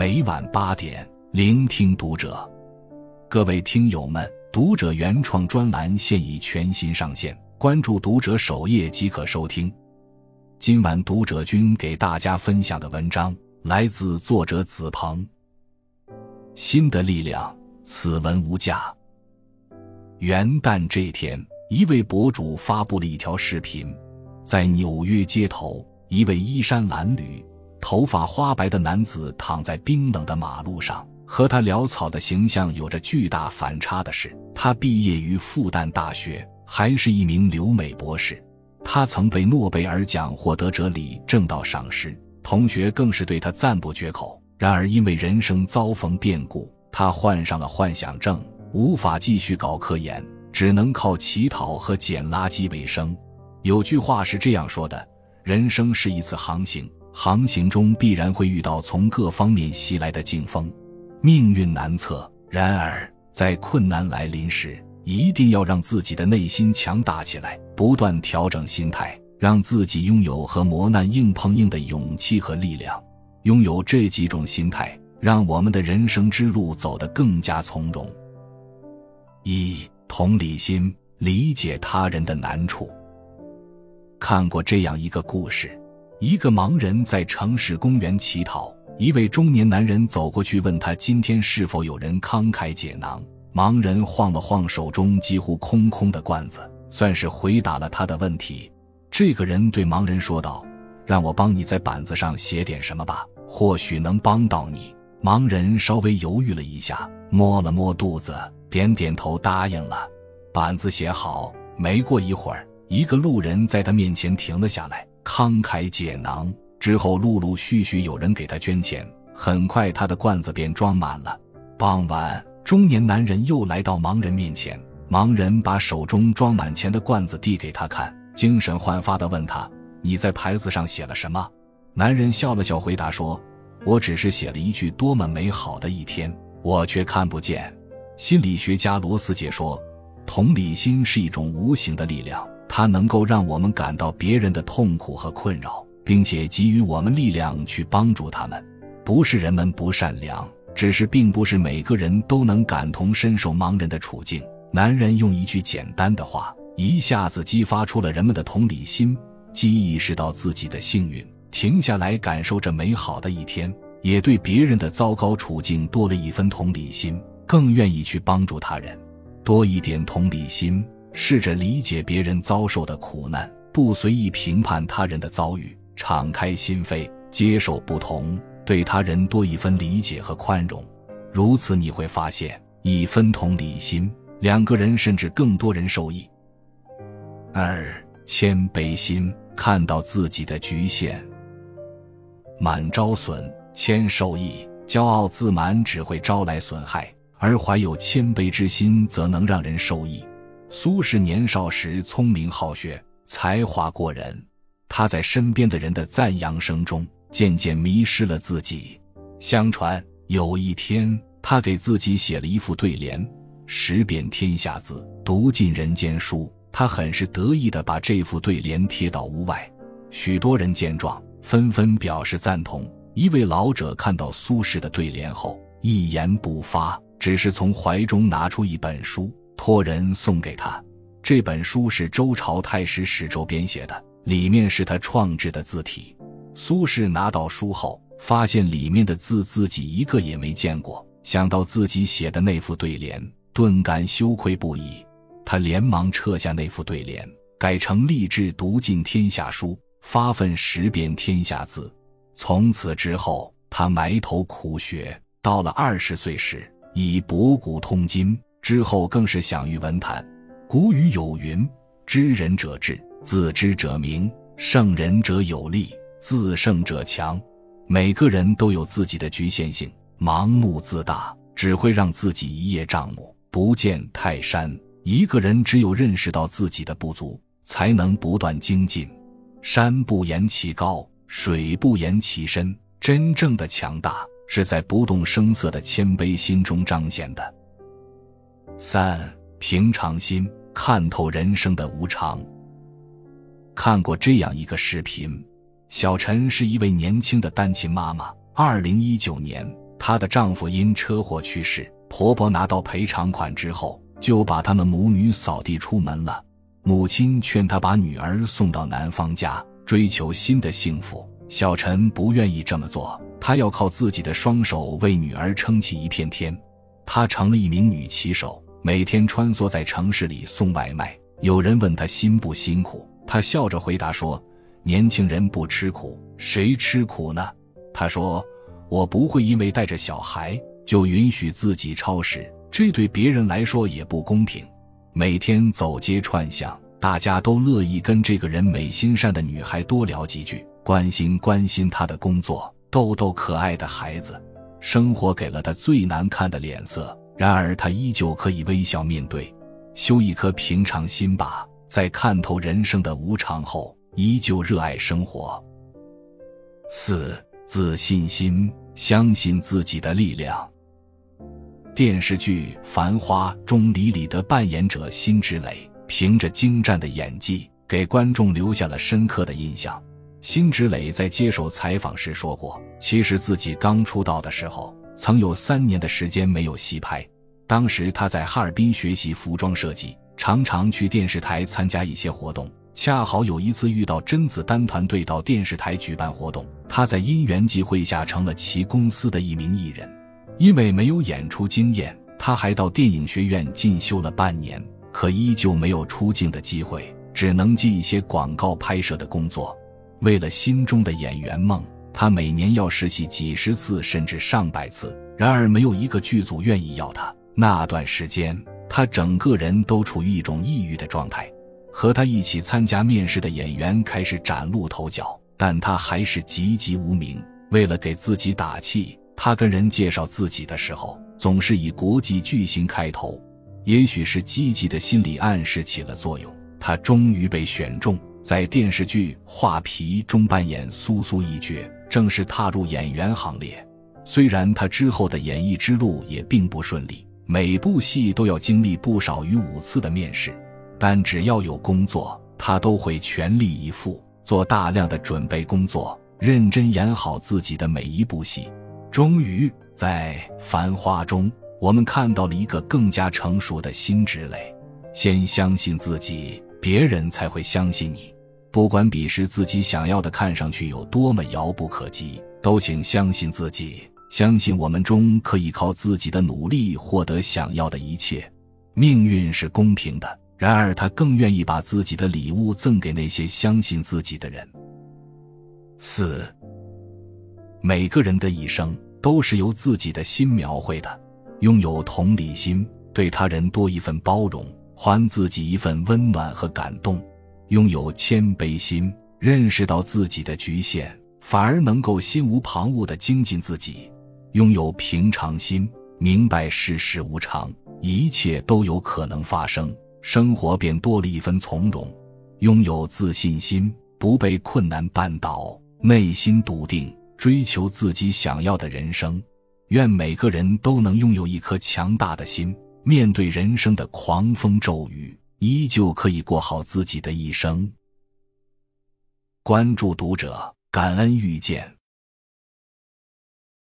每晚八点，聆听读者。各位听友们，读者原创专栏现已全新上线，关注读者首页即可收听。今晚读者君给大家分享的文章来自作者子鹏。新的力量，此文无价。元旦这天，一位博主发布了一条视频，在纽约街头，一位衣衫褴褛。头发花白的男子躺在冰冷的马路上，和他潦草的形象有着巨大反差的是，他毕业于复旦大学，还是一名留美博士。他曾被诺贝尔奖获得者李政道赏识，同学更是对他赞不绝口。然而，因为人生遭逢变故，他患上了幻想症，无法继续搞科研，只能靠乞讨和捡垃圾为生。有句话是这样说的：“人生是一次航行。”航行中必然会遇到从各方面袭来的劲风，命运难测。然而，在困难来临时，一定要让自己的内心强大起来，不断调整心态，让自己拥有和磨难硬碰硬的勇气和力量。拥有这几种心态，让我们的人生之路走得更加从容。一、同理心，理解他人的难处。看过这样一个故事。一个盲人在城市公园乞讨，一位中年男人走过去问他：“今天是否有人慷慨解囊？”盲人晃了晃手中几乎空空的罐子，算是回答了他的问题。这个人对盲人说道：“让我帮你在板子上写点什么吧，或许能帮到你。”盲人稍微犹豫了一下，摸了摸肚子，点点头答应了。板子写好，没过一会儿，一个路人在他面前停了下来。慷慨解囊之后，陆陆续续有人给他捐钱，很快他的罐子便装满了。傍晚，中年男人又来到盲人面前，盲人把手中装满钱的罐子递给他看，精神焕发地问他：“你在牌子上写了什么？”男人笑了笑，回答说：“我只是写了一句多么美好的一天，我却看不见。”心理学家罗斯杰说：“同理心是一种无形的力量。”它能够让我们感到别人的痛苦和困扰，并且给予我们力量去帮助他们。不是人们不善良，只是并不是每个人都能感同身受盲人的处境。男人用一句简单的话，一下子激发出了人们的同理心，既意识到自己的幸运，停下来感受这美好的一天，也对别人的糟糕处境多了一分同理心，更愿意去帮助他人。多一点同理心。试着理解别人遭受的苦难，不随意评判他人的遭遇，敞开心扉，接受不同，对他人多一分理解和宽容。如此，你会发现，一分同理心，两个人甚至更多人受益。二、谦卑心，看到自己的局限。满招损，谦受益；骄傲自满只会招来损害，而怀有谦卑之心，则能让人受益。苏轼年少时聪明好学，才华过人。他在身边的人的赞扬声中，渐渐迷失了自己。相传有一天，他给自己写了一副对联：“识遍天下字，读尽人间书。”他很是得意地把这副对联贴到屋外。许多人见状，纷纷表示赞同。一位老者看到苏轼的对联后，一言不发，只是从怀中拿出一本书。托人送给他，这本书是周朝太史史周编写的，里面是他创制的字体。苏轼拿到书后，发现里面的字自己一个也没见过，想到自己写的那副对联，顿感羞愧不已。他连忙撤下那副对联，改成立志读尽天下书，发奋识遍天下字。从此之后，他埋头苦学，到了二十岁时，已博古通今。之后更是享誉文坛。古语有云：“知人者智，自知者明；胜人者有力，自胜者强。”每个人都有自己的局限性，盲目自大只会让自己一叶障目，不见泰山。一个人只有认识到自己的不足，才能不断精进。山不言其高，水不言其深。真正的强大是在不动声色的谦卑心中彰显的。三平常心，看透人生的无常。看过这样一个视频：小陈是一位年轻的单亲妈妈。二零一九年，她的丈夫因车祸去世，婆婆拿到赔偿款之后，就把他们母女扫地出门了。母亲劝她把女儿送到男方家，追求新的幸福。小陈不愿意这么做，她要靠自己的双手为女儿撑起一片天。她成了一名女骑手，每天穿梭在城市里送外卖。有人问他辛不辛苦，他笑着回答说：“年轻人不吃苦，谁吃苦呢？”他说：“我不会因为带着小孩就允许自己超时，这对别人来说也不公平。”每天走街串巷，大家都乐意跟这个人美心善的女孩多聊几句。关心关心他的工作，逗逗可爱的孩子，生活给了他最难看的脸色，然而他依旧可以微笑面对。修一颗平常心吧，在看透人生的无常后，依旧热爱生活。四自信心，相信自己的力量。电视剧《繁花》中，李李的扮演者辛芷蕾，凭着精湛的演技，给观众留下了深刻的印象。辛芷蕾在接受采访时说过：“其实自己刚出道的时候，曾有三年的时间没有戏拍。当时他在哈尔滨学习服装设计，常常去电视台参加一些活动。恰好有一次遇到甄子丹团队到电视台举办活动，他在因缘际会下成了其公司的一名艺人。因为没有演出经验，他还到电影学院进修了半年，可依旧没有出镜的机会，只能接一些广告拍摄的工作。”为了心中的演员梦，他每年要实习几十次，甚至上百次。然而，没有一个剧组愿意要他。那段时间，他整个人都处于一种抑郁的状态。和他一起参加面试的演员开始崭露头角，但他还是籍籍无名。为了给自己打气，他跟人介绍自己的时候，总是以国际巨星开头。也许是积极的心理暗示起了作用，他终于被选中。在电视剧《画皮》中扮演苏苏一角，正式踏入演员行列。虽然他之后的演艺之路也并不顺利，每部戏都要经历不少于五次的面试，但只要有工作，他都会全力以赴，做大量的准备工作，认真演好自己的每一部戏。终于，在《繁花》中，我们看到了一个更加成熟的辛芷蕾。先相信自己。别人才会相信你，不管彼时自己想要的看上去有多么遥不可及，都请相信自己，相信我们中可以靠自己的努力获得想要的一切。命运是公平的，然而他更愿意把自己的礼物赠给那些相信自己的人。四，每个人的一生都是由自己的心描绘的，拥有同理心，对他人多一份包容。还自己一份温暖和感动，拥有谦卑心，认识到自己的局限，反而能够心无旁骛的精进自己；拥有平常心，明白世事无常，一切都有可能发生，生活便多了一分从容；拥有自信心，不被困难绊倒，内心笃定，追求自己想要的人生。愿每个人都能拥有一颗强大的心。面对人生的狂风骤雨，依旧可以过好自己的一生。关注读者，感恩遇见。